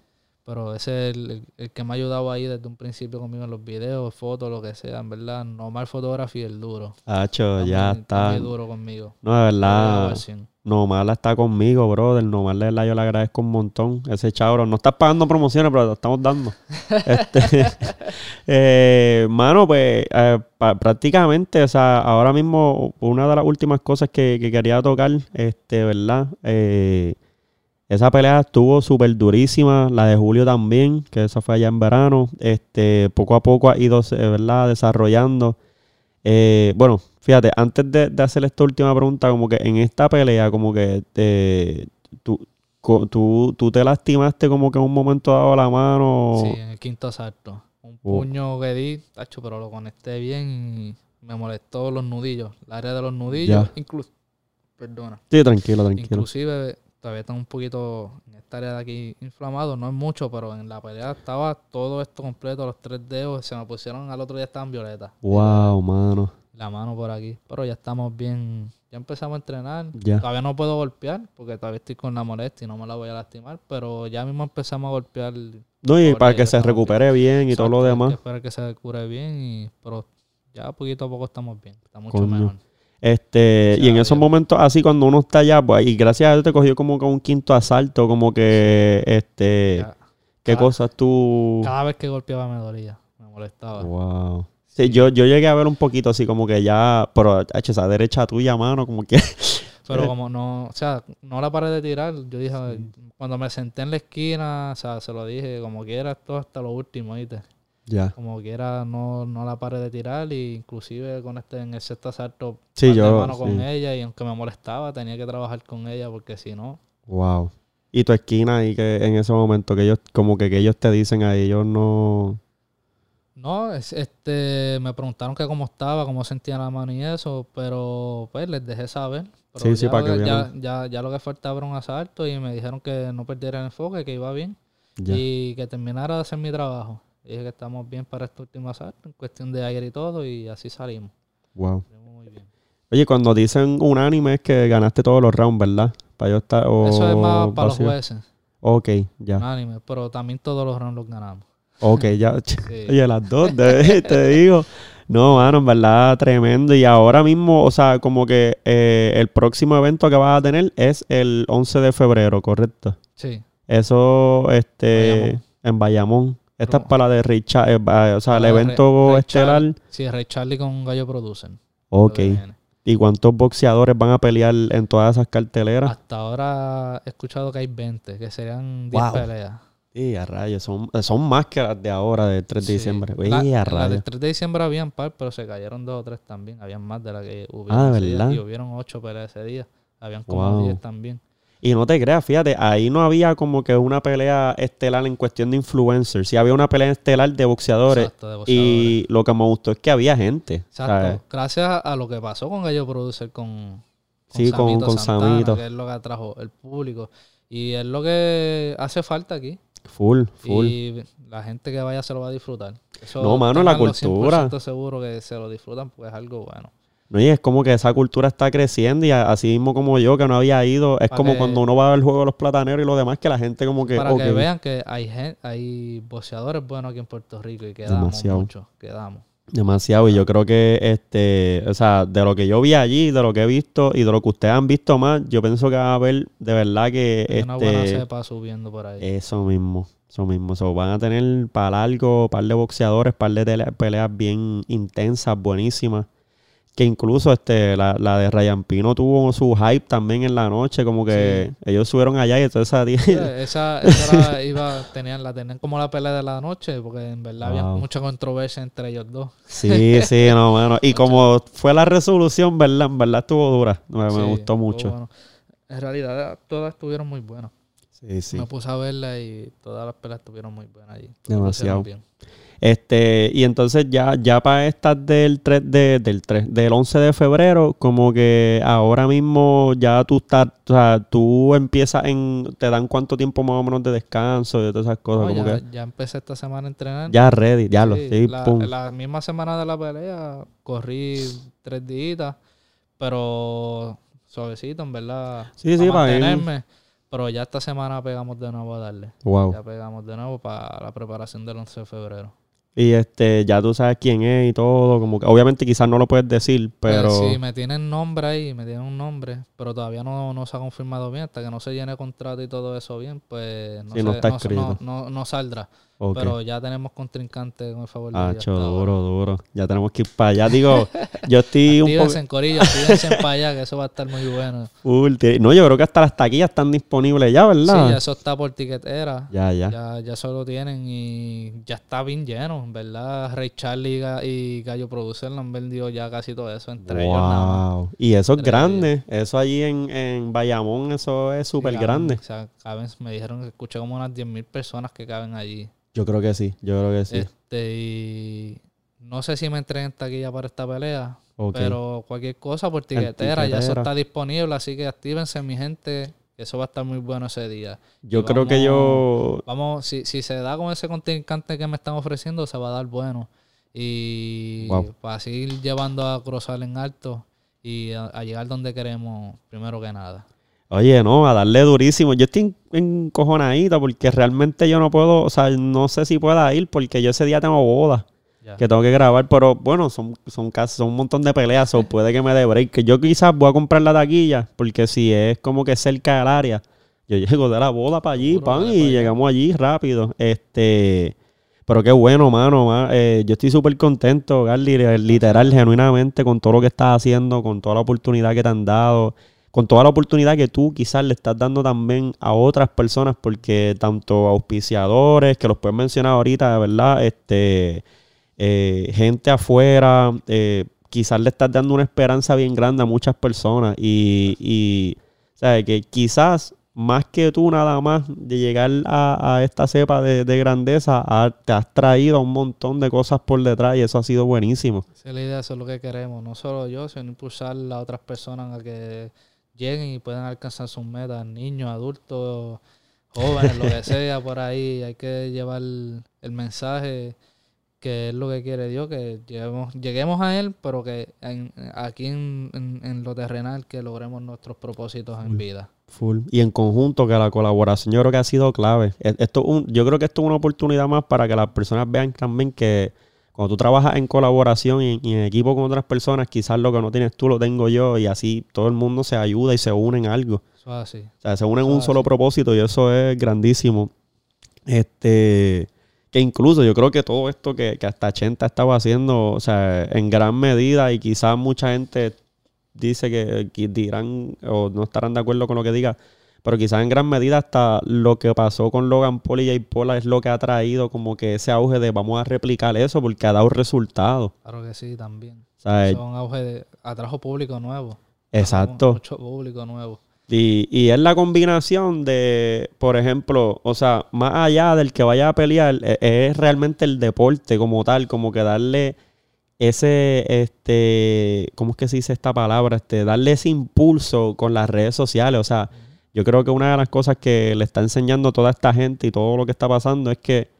Pero ese es el, el- que me ha ayudado ahí desde un principio conmigo en los videos, fotos, lo que sea, en verdad. Normal fotografía, el duro. Hacho, ya está. muy duro conmigo. No, de verdad, Al 100. Nomar está conmigo, brother. Nomar de verdad yo le agradezco un montón. Ese chabro, no estás pagando promociones, pero te estamos dando. este, eh, mano, pues eh, prácticamente, o sea, ahora mismo una de las últimas cosas que, que quería tocar, este, ¿verdad? Eh, esa pelea estuvo súper durísima, la de Julio también, que esa fue allá en verano. Este, poco a poco ha ido, ¿verdad? Desarrollando. Eh, bueno, fíjate, antes de, de hacer esta última pregunta, como que en esta pelea, como que te, tú, tú, tú te lastimaste como que en un momento dado la mano. Sí, en el quinto asalto. Un Oh. puño que di, tacho, pero lo conecté bien y me molestó los nudillos. El área de los nudillos, Ya. incluso. Perdona. Sí, tranquilo, tranquilo. Inclusive todavía están un poquito en esta área de aquí inflamado, no es mucho, pero en la pelea estaba todo esto completo, los tres dedos, se me pusieron al otro día estaban violetas. Wow, mano. La mano por aquí, pero ya estamos bien, Ya empezamos a entrenar. Ya. Todavía no puedo golpear porque todavía estoy con la molestia y no me la voy a lastimar, pero ya mismo empezamos a golpear. No, y para que se recupere bien y todo lo demás. que esperar que se cure bien, y, pero ya poquito a poco estamos bien. Está mucho Coño. mejor. Este, y en esos momentos así cuando uno está allá, pues, y gracias a Dios te cogió como que un quinto asalto, como que, este, Ya. ¿qué Cada- cosas tú? Cada vez que golpeaba me dolía, me molestaba. Wow. Sí, yo, yo llegué a ver un poquito así como que ya, pero hecho esa derecha tuya, mano, como que. Pero como no, o sea, no la paré de tirar, yo dije, cuando me senté en la esquina, o sea, se lo dije, como quiera, esto hasta lo último, ¿viste? Ya. Como quiera, no, no la paré de tirar, y inclusive con este, en el sexto asalto, Sí, yo, mano con sí. ella, y aunque me molestaba, tenía que trabajar con ella, porque si no, Wow. Y tu esquina ahí que en ese momento que ellos, como que, que ellos te dicen a ellos no. No, es, este, me preguntaron que cómo estaba, cómo sentía la mano y eso, pero pues les dejé saber. Pero Sí, sí, ya, para que ya, vieran. ya, ya lo que faltaba era un asalto y me dijeron que no perdiera el enfoque, que iba bien y que terminara de hacer mi trabajo. Dije que estamos bien para este último asalto, en cuestión de aire y todo, y así salimos. Wow. Salimos muy bien. Oye, cuando dicen unánime es que ganaste todos los rounds, ¿verdad? Para yo estar. eso es más para los jueces, Ok, ya. unánime, pero también todos los rounds los ganamos. Ok, ya. Sí. Oye, las dos, te, te digo. No, mano, en verdad, tremendo. Y ahora mismo, o sea, como que eh, el próximo evento que vas a tener es el 11 de febrero, ¿correcto? Sí, Eso, este, Bayamón. en Bayamón. Esta es para la de Richard, eh, ba- o sea, el evento Ray estelar. Charlie- sí, Ray Charlie con Gallo Producen. Ok. viene. ¿Y cuántos boxeadores van a pelear en todas esas carteleras? Hasta ahora he escuchado que hay 20, que serían 10 Wow. peleas. Sí, a rayos. Son, son más que las de ahora, del 3 de Sí. diciembre. La- Uy, a la rayos. del 3 de diciembre habían par, pero se cayeron dos o tres también. Habían más de las que hubieron Ah, ¿verdad? Y hubieron 8 peleas ese día. Habían como Wow. 10 también. Y no te creas, fíjate, ahí no había como que una pelea estelar en cuestión de influencers. Sí había una pelea estelar de boxeadores. Exacto, de boxeadores. y lo que me gustó es que había gente. Exacto. ¿sabes? Gracias a, lo que pasó con Gallo Producer con, Sí, con- con Santana, Samito. que es lo que atrajo el público. Y es lo que hace falta aquí. Full, full. Y la gente que vaya se lo va a disfrutar. Eso No, mano, la cultura. 100% seguro que se lo disfrutan porque es algo bueno. No, y es como que esa cultura está creciendo y así mismo como yo que no había ido, es como que- cuando uno va al juego de los plataneros y lo demás que la gente como que... Para que vean que hay gen- hay boxeadores buenos aquí en Puerto Rico y quedamos Demasiado. mucho, quedamos. Demasiado. Y yo creo que, este, o sea, de lo que yo vi allí, de lo que he visto y de lo que ustedes han visto más, yo pienso que va a haber de verdad que, Hay una buena este, cepa subiendo por ahí. eso mismo, eso mismo. So, van a tener para largo, par de boxeadores, par de peleas bien intensas, buenísimas. Que incluso este, la, la de Ryan Pino tuvo su hype también en la noche, como que ellos subieron allá y entonces esa. Sí, esa, iba, tenían, la tenían como la pelea de la noche, porque en verdad había mucha controversia entre ellos dos. Sí, sí, no, mano. Y como fue la resolución, ¿verdad? En verdad estuvo dura. Me, me gustó mucho. bueno. En realidad todas estuvieron muy buenas. Sí, sí. Me puse a verla y todas las peleas estuvieron muy buenas allí. Demasiado. bien. Este, y entonces ya, ya para estas del 3 de, del 3, del 11 de febrero, como que ahora mismo ya tú estás, o sea, tú empiezas en, te dan cuánto tiempo más o menos de descanso y todas esas cosas, No, como ya, que ya empecé esta semana a entrenar. ya ready, ya lo, Sí, sí, la, pum. la misma semana de la pelea corrí tres días, pero suavecito, en verdad. Sí, sí, pa' para ir- mantenerme. Pero ya esta semana pegamos de nuevo a darle. Wow. Ya pegamos de nuevo para la preparación del 11 de febrero. Y este, ya tú sabes quién es y todo, como que obviamente quizás no lo puedes decir, pero Pues sí, me tienen nombre ahí, me tienen un nombre, pero todavía no, no se ha confirmado bien. Hasta que no se llene el contrato y todo eso bien, pues no, Sí, no se- está no- no saldrá. Pero ya tenemos contrincante con el favor de ahora. duro, duro. Ya tenemos que ir para allá. Digo, yo estoy un poco en corillo, para allá, que eso va a estar muy bueno. Ti- No, yo creo que hasta las taquillas están disponibles ya, Sí, ¿verdad? ya eso está por tiquetera. ya, ya. Ya, ya eso lo tienen y ya está bien lleno, en ¿verdad? Ray Charlie y Ga- y Gallo Producer lo han vendido ya casi todo eso entre ellos. Wow. Y eso es grande. Eso allí en, en Bayamón, eso es súper Sí, grande. O sea, caben- me dijeron que escuché como unas 10.000 personas que caben allí. Yo creo que sí, yo creo que sí. Este, y no sé si me entreguen taquilla para esta pelea, pero cualquier cosa por tiquetera, ya eso está disponible, así que actívense mi gente, que eso va a estar muy bueno ese día. yo y creo que yo... Vamos, si, si se da con ese contrincante que me están ofreciendo, se va a dar bueno. Y Wow. para seguir llevando a Cruzal en alto y a, a llegar donde queremos primero que nada. Oye, no, a darle durísimo. Yo estoy en- encojonadito porque realmente yo no puedo, o sea, no sé si pueda ir porque yo ese día tengo boda que tengo que grabar, pero bueno, son, son casi son un montón de peleas, o puede que me dé break. Que yo quizás voy a comprar la taquilla porque si es como que cerca del área, yo llego de la boda para allí, pan, y para llegamos allí rápido. Este, pero qué bueno, mano. ma- eh, yo estoy súper contento, Garly, eh, literal, genuinamente, con todo lo que estás haciendo, con toda la oportunidad que te han dado, con toda la oportunidad que tú quizás le estás dando también a otras personas, porque tanto auspiciadores, que los puedes mencionar ahorita, de verdad, este, eh, gente afuera, eh, quizás le estás dando una esperanza bien grande a muchas personas y, y sea, que quizás más que tú nada más de llegar a, esta cepa de, de grandeza, te has traído un montón de cosas por detrás y eso ha sido buenísimo. Esa es la idea, eso es lo que queremos. No solo yo, sino impulsar a otras personas a que lleguen y puedan alcanzar sus metas. Niños, adultos, jóvenes, lo que sea por ahí. Hay que llevar el mensaje que es lo que quiere Dios, que lleguemos, lleguemos a Él, pero que en- aquí en, en- en lo terrenal que logremos nuestros propósitos en vida. Full. Y en conjunto que la colaboración yo creo que ha sido clave. E- Esto, un- yo creo que esto es una oportunidad más para que las personas vean también que cuando tú trabajas en colaboración y, y en equipo con otras personas, quizás lo que no tienes tú lo tengo yo y así todo el mundo se ayuda y se une en algo. Eso es así. O sea, se unen en un solo propósito y eso es grandísimo. Este, que incluso yo creo que todo esto que, que hasta Chenta estaba haciendo, o sea, en gran medida y quizás mucha gente dice que, que dirán o no estarán de acuerdo con lo que diga, pero quizás en gran medida hasta lo que pasó con Logan Paul y Jay Paul es lo que ha traído como que ese auge de vamos a replicar eso porque ha dado resultados. Claro que sí, también. O sea, Son auge de, atrajo público nuevo. exacto. Mucho público nuevo. Y, y es la combinación de, por ejemplo, o sea, más allá del que vaya a pelear, e- es, realmente el deporte como tal, como que darle ese, este, ¿cómo es que se dice esta palabra? Este, darle ese impulso con las redes sociales. O sea, yo creo que una de las cosas que le está enseñando toda esta gente y todo lo que está pasando es que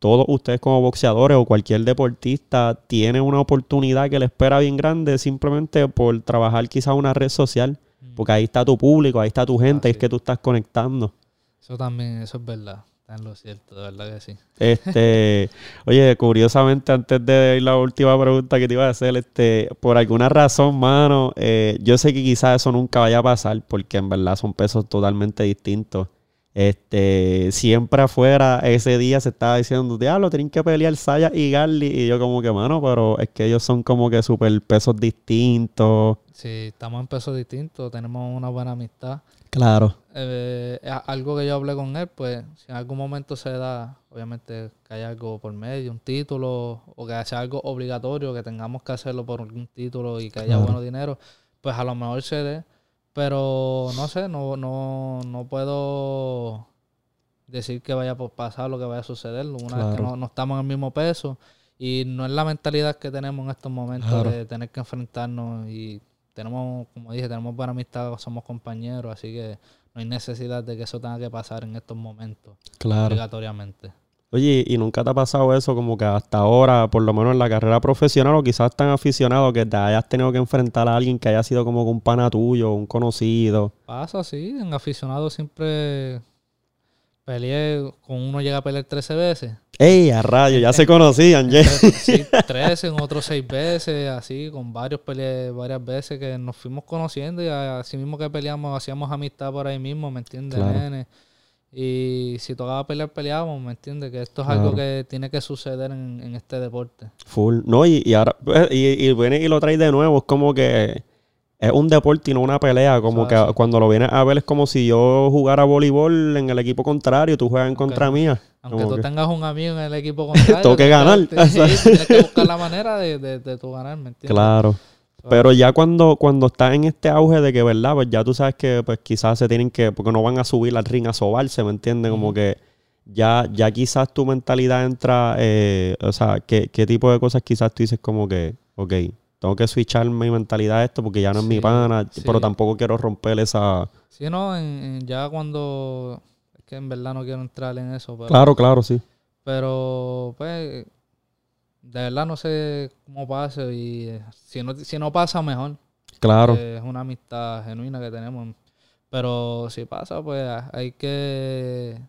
todos ustedes como boxeadores o cualquier deportista tiene una oportunidad que le espera bien grande simplemente por trabajar quizás una red social. Porque ahí está tu público, ahí está tu gente, Ah, es que tú estás conectando. Eso también, eso es verdad. Está en lo cierto, de verdad que sí. Este, oye, curiosamente, antes de ir la última pregunta que te iba a hacer, este, por alguna razón, mano, eh, yo sé que quizás eso nunca vaya a pasar, porque en verdad son pesos totalmente distintos. Este, siempre afuera, ese día se estaba diciendo, diablo, tienen que pelear Saya y Garly. Y yo como que, mano, pero es que ellos son como que super pesos distintos. Sí, estamos en pesos distintos, tenemos una buena amistad. Claro. Eh, algo que yo hablé con él, pues, si en algún momento se da, obviamente que haya algo por medio, un título, o que sea algo obligatorio, que tengamos que hacerlo por un título y que haya Claro. bueno dinero, pues a lo mejor se dé. Pero no sé, no, no, no puedo decir que vaya a pasar lo que vaya a suceder. Una vez que no, no estamos en el mismo peso y no es la mentalidad que tenemos en estos momentos Claro. de tener que enfrentarnos y tenemos, como dije, tenemos buena amistad, somos compañeros, así que no hay necesidad de que eso tenga que pasar en estos momentos, Claro. obligatoriamente. Oye, ¿y nunca te ha pasado eso como que hasta ahora, por lo menos en la carrera profesional o quizás tan aficionado que te hayas tenido que enfrentar a alguien que haya sido como un pana tuyo, un conocido? Pasa así, en aficionado siempre peleé, con uno llega a pelear 13 veces. ¡Ey, a rayo! Ya se conocían. Tres- sí, 13, en otros 6 veces, así, con varios peleé varias veces que nos fuimos conociendo y así mismo que peleamos, hacíamos amistad por ahí mismo, ¿me entiendes, Claro. nene? Y si tocaba pelear, peleábamos, ¿me entiendes? Que esto es Claro. algo que tiene que suceder en, en este deporte. Full. No, y, y ahora, pues, y, y viene y lo trae de nuevo, es como que es un deporte y no una pelea, como que cuando lo vienes a ver es como si yo jugara voleibol en el equipo contrario y tú juegas en contra mía. Aunque Como tú que- tengas un amigo en el equipo contrario. Tengo que ganar. Sí, tienes que buscar la manera de, de, de tú ganar, ¿me entiendes? Claro. Pero ya cuando, cuando estás en este auge de que, ¿verdad? Pues ya tú sabes que pues quizás se tienen que, porque no van a subir al ring a sobarse, ¿me entiendes? Como que ya, ya quizás tu mentalidad entra, eh, o sea, ¿qué, qué tipo de cosas quizás tú dices como que, ok, tengo que switchar mi mentalidad a esto porque ya no es mi pana, sí. pero tampoco quiero romper esa... Sí, no, en- en- ya cuando... Es que en verdad no quiero entrar en eso, pero... Claro, claro, sí. Pero, pues, de verdad no sé cómo pase y eh, si no, si no pasa, mejor. Claro. Eh, es una amistad genuina que tenemos. Pero si pasa, pues hay que...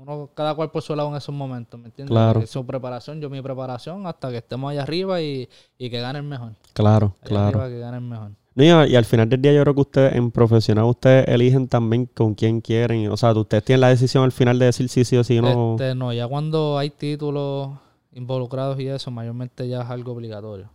Uno, cada cual por su lado en esos momentos, ¿me entiendes? Claro. Su preparación, yo mi preparación, hasta que estemos allá arriba y, y que gane el mejor. Claro, Allá claro. arriba que gane el mejor. No, y, y al final del día yo creo que ustedes en profesional ustedes eligen también con quién quieren. O sea, ustedes tienen la decisión al final de decir sí, sí o sí no. Este, no, ya cuando hay títulos involucrados y eso, mayormente ya es algo obligatorio.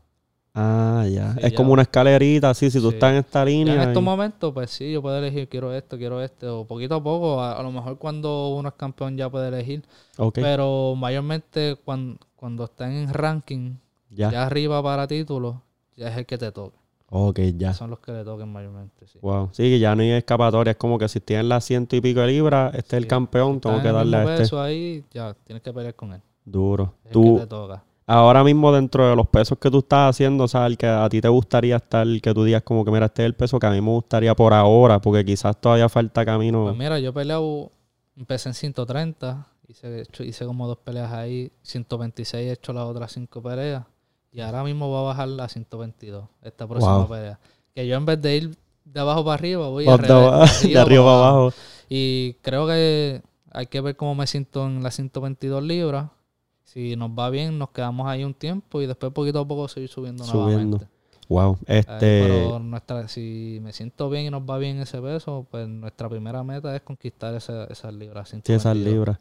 Ah, ya. Sí, es ya. como una escalerita, así, si tú Sí. estás en esta Ya línea. en estos y- momentos, pues sí, yo puedo elegir, quiero esto, quiero esto, o poquito a poco, a, a lo mejor cuando uno es campeón ya puede elegir, Ok, pero mayormente cuando, cuando están en ranking, ya. ya arriba para títulos, ya es el que te toca. Ok, ya. Son los que le toquen mayormente, sí. Wow. Sí, que ya no hay escapatoria. Es como que si tienes las ciento y pico de libras, este es el campeón, tengo que darle a este. peso ahí, ya tienes que pelear con él. Duro. Es el Tú, que te toca. Ahora mismo dentro de los pesos que tú estás haciendo, o sea, el que a ti te gustaría estar, que tú digas como que mira, este es el peso que a mí me gustaría por ahora, porque quizás todavía falta camino. Pues mira, yo he peleado, empecé en 130, hice, hice como dos peleas ahí, 126 he hecho las otras cinco peleas, y ahora mismo voy a bajar a 122, esta próxima Wow. pelea. Que yo en vez de ir de abajo para arriba, voy al de, abajo- de arriba para abajo. Y creo que hay que ver cómo me siento en las 122 libras. Si nos va bien, nos quedamos ahí un tiempo y después poquito a poco seguir subiendo, Subiendo. nuevamente. Wow. Ay, Este. pero nuestra, si me siento bien y nos va bien ese peso, pues nuestra primera meta es conquistar esa- esas libras. Sí, esas 122. libras.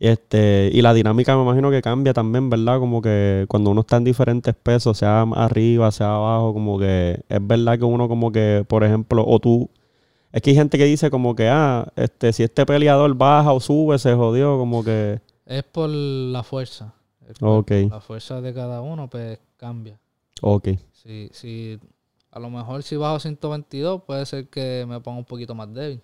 Este, y la dinámica me imagino que cambia también, ¿verdad? Como que cuando uno está en diferentes pesos, sea arriba, sea abajo, como que es verdad que uno como que, por ejemplo, o tú, es que hay gente que dice como que, ah, este, si este peleador baja o sube, se jodió, como que, Es por la fuerza. El Ok. cuerpo, La fuerza de cada uno, pues cambia. ok, Si, si, a lo mejor si bajo 122, puede ser que me ponga un poquito más débil.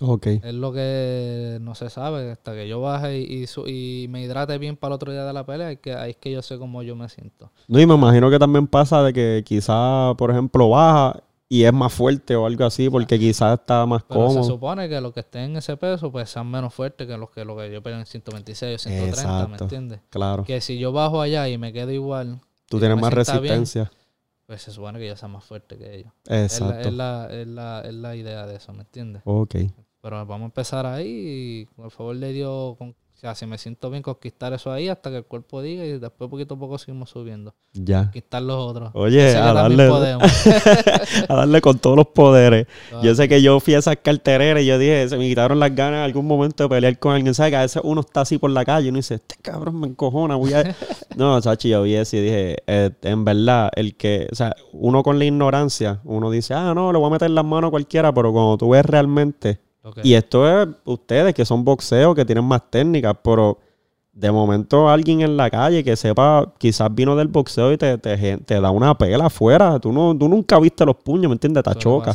ok, Es lo que no se sabe. Hasta que yo baje y, y y me hidrate bien para el otro día de la pelea, es que, ahí es que yo sé cómo yo me siento. No, y me imagino que también pasa de que quizá, por ejemplo, baja y es más fuerte o algo así, porque quizás está más Pero se cómodo. supone que los que estén en ese peso, pues sean menos fuertes que los que, lo que yo peleo en 126 o 130, ¿me Exacto. entiendes? Claro, Que si yo bajo allá y me quedo igual, tú tienes me más sienta bien, resistencia. pues se supone que yo sea más fuerte que ellos. Es la, Exacto. es, la, es, la, es la idea de eso, ¿me entiendes? Ok, Pero vamos a empezar ahí el favor de Dios, con- o sea, si me siento bien, conquistar eso ahí hasta que el cuerpo diga y después poquito a poco seguimos subiendo. ya. Conquistar los otros. Oye, a darle, a darle con todos los poderes. Yo sé que yo fui a esas cartereras y yo dije, se me quitaron las ganas en algún momento de pelear con alguien. ¿Sabes? Que a veces uno está así por la calle y uno dice, este cabrón me encojona, voy a... no, Sachi, yo vi eso y dije, eh, en verdad, el que, o sea, uno con la ignorancia, uno dice, ah, no, le voy a meter las manos a cualquiera, pero cuando tú ves realmente, Y esto es ustedes que son boxeos, que tienen más técnicas, pero de momento alguien en la calle que sepa, quizás vino del boxeo y te, te, te da una pela afuera. Tú, no, tú nunca viste los puños, ¿me entiendes? Te choca.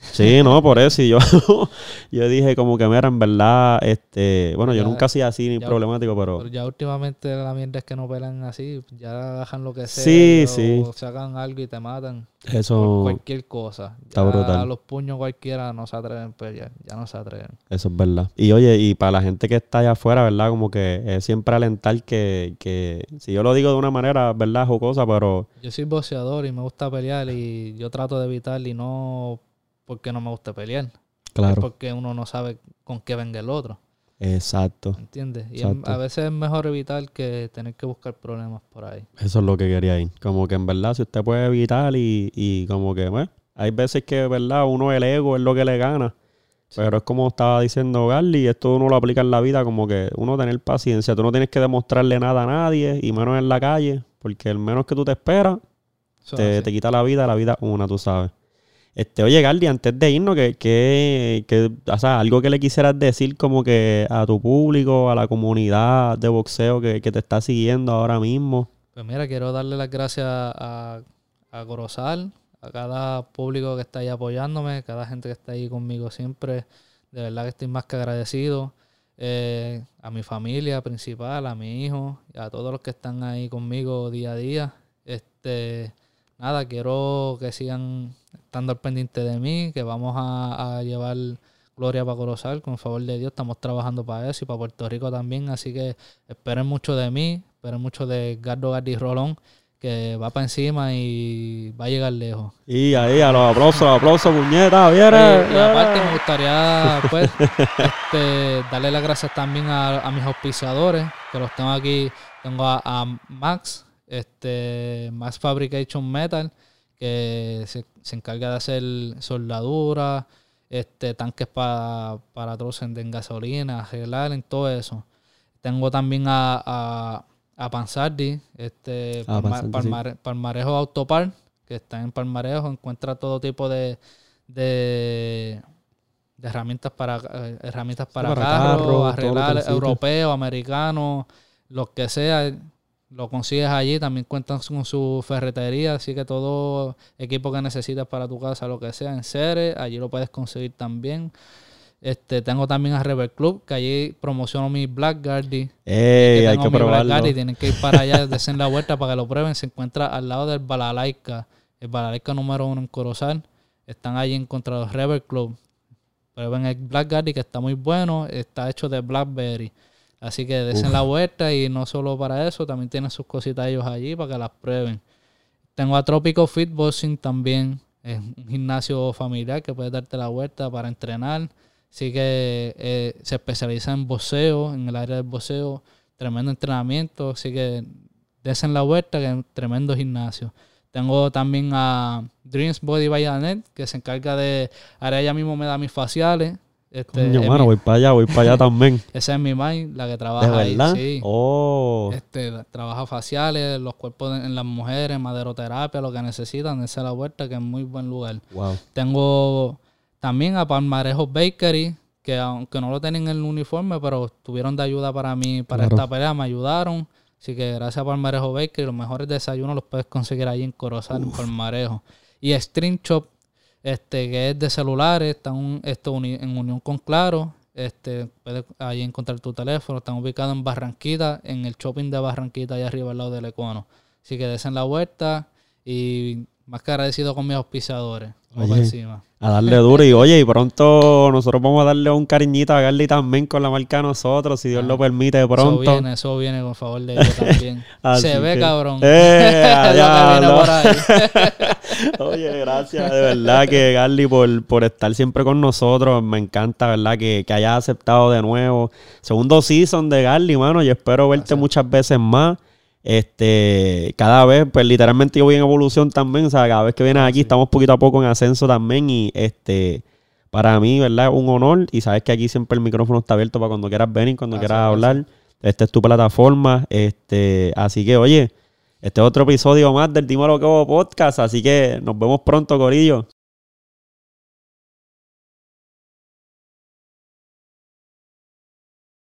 Sí, no, por eso. Y yo, yo dije como que, mira, en verdad, este, bueno, yo nunca hacía así ni problemático, pero Pero ya últimamente la mierda es que no pelan así, ya bajan lo que sea. Sí, o sí. sacan algo y te matan. Por eso, cualquier cosa. está Ya brutal. Los puños cualquiera no se atreven a pelear, ya no se atreven. eso es verdad. Y oye, y para la gente que está allá afuera, ¿verdad? Como que es siempre alentar que, que, si yo lo digo de una manera, ¿verdad? Jocosa, pero Yo soy boxeador y me gusta pelear y yo trato de evitar y no porque no me gusta pelear. Es claro, porque uno no sabe con qué venga el otro, exacto. ¿entiendes? Y Exacto. a veces es mejor evitar que tener que buscar problemas por ahí. Eso es lo que quería ir. Como que en verdad, si usted puede evitar y, y como que, bueno, hay veces que, ¿verdad? Uno el ego es lo que le gana. Pero es como estaba diciendo Garly, esto uno lo aplica en la vida como que uno tener paciencia. Tú no tienes que demostrarle nada a nadie y menos en la calle, porque el menos que tú te esperas Eso te, te quita la vida, la vida una, tú sabes. Este, oye, Garly, antes de irnos, que, que, que, o algo que le quisieras decir como que a tu público, a la comunidad de boxeo que, te está siguiendo ahora mismo. Pues mira, quiero darle las gracias a, a Corozal, a cada público que está ahí apoyándome, a cada gente que está ahí conmigo siempre. De verdad que estoy más que agradecido. Eh, a mi familia principal, a mi hijo, a todos los que están ahí conmigo día a día. Este, nada, quiero que sigan estando al pendiente de mí, que vamos a, a llevar Gloria para Corozal, con el favor de Dios. Estamos trabajando para eso y para Puerto Rico también. Así que esperen mucho de mí, esperen mucho de Gardo Gardi Rolón, que va para encima y va a llegar lejos. Y ahí, a los aplausos, los aplausos, puñeta, viera. y aparte me gustaría pues este, darle las gracias también a, a mis auspiciadores, que los tengo aquí. Tengo a, a Max, este Max Fabrication Metal, que se, se encarga de hacer soldaduras, este, tanques pa- para trocen de gasolina, arreglar en todo eso. Tengo también a, a, a Pansardi, este, Ah, Palma- Pansardi, sí. Palmare- Palmarejo Autopar, que está en Palmarejo, encuentra todo tipo de, de, de herramientas para eh, herramientas para, para carros, arreglar necesites. europeos, americanos, lo que sea, lo consigues allí. También cuentan con su ferretería, así que todo equipo que necesitas para tu casa, lo que sea, en serie, allí lo puedes conseguir también. Este, tengo también a Rebel Club, que allí promociono mi Blackguardy. Ey, hay que probarlo. Tienen que ir para allá, desen la vuelta para que lo prueben. Se encuentra al lado del Balalaika, el Balalaika número uno en Corozal. Están allí en contra los Rebel Club. Prueben el Blackguardy, que está muy bueno. Está hecho de Blackberry. Así que desen la vuelta y no solo para eso, también tienen sus cositas ellos allí para que las prueben. Tengo a Tropical Fit Boxing también, es un gimnasio familiar que puedes darte la vuelta para entrenar. Así que eh, se especializa en boxeo, en el área del boxeo, tremendo entrenamiento, así que desen la vuelta, que es un tremendo gimnasio. Tengo también a Dreams Body by Anet, que se encarga de, ahora ella mismo me da mis faciales. Este, Coño, mano, mi- voy para allá, voy para allá también. esa es mi mind, la que ¿De trabaja ahí. verdad? Sí. Oh. Este, trabaja faciales, los cuerpos de- en las mujeres, maderoterapia, lo que necesitan, dense la vuelta, que es muy buen lugar. Wow. Tengo también a Palmarejo Bakery, que aunque no lo tienen en el uniforme, pero tuvieron de ayuda para mí, para Claro. esta pelea, me ayudaron. Así que gracias a Palmarejo Bakery, los mejores desayunos los puedes conseguir ahí en Corozal, en Palmarejo. Y Stream Shop, este, que es de celulares, están esto en unión con Claro. Este, puedes ahí encontrar tu teléfono. Están ubicados en Barranquita, en el shopping de Barranquita, allá arriba al lado del Econo. Así que desen la vuelta y más que agradecido con mis auspiciadores. Oye, encima. A darle duro. Y oye, y pronto nosotros vamos a darle un cariñito a Garly también con la marca de nosotros, si Dios Ah, lo permite pronto. Eso viene, eso viene con favor de ellos también. Se ve, que- cabrón. ¡Eh, Es lo que allá, viene no! por ahí. Oye, gracias de verdad que Garly por, por estar siempre con nosotros. Me encanta, ¿verdad? Que, que hayas aceptado de nuevo. Segundo season de Garly, mano. Y espero verte muchas veces más. Este, cada vez, pues literalmente yo voy en evolución también. O sea, cada vez que vienes aquí estamos poquito a poco en ascenso también. Y este, para mí, ¿verdad? Es un honor. Y sabes que aquí siempre el micrófono está abierto para cuando quieras venir, cuando Gracias, quieras gracias. hablar. Esta es tu plataforma. Este, así que, oye, este es otro episodio más del Dímelo Hubo podcast. Así que nos vemos pronto, Corillo.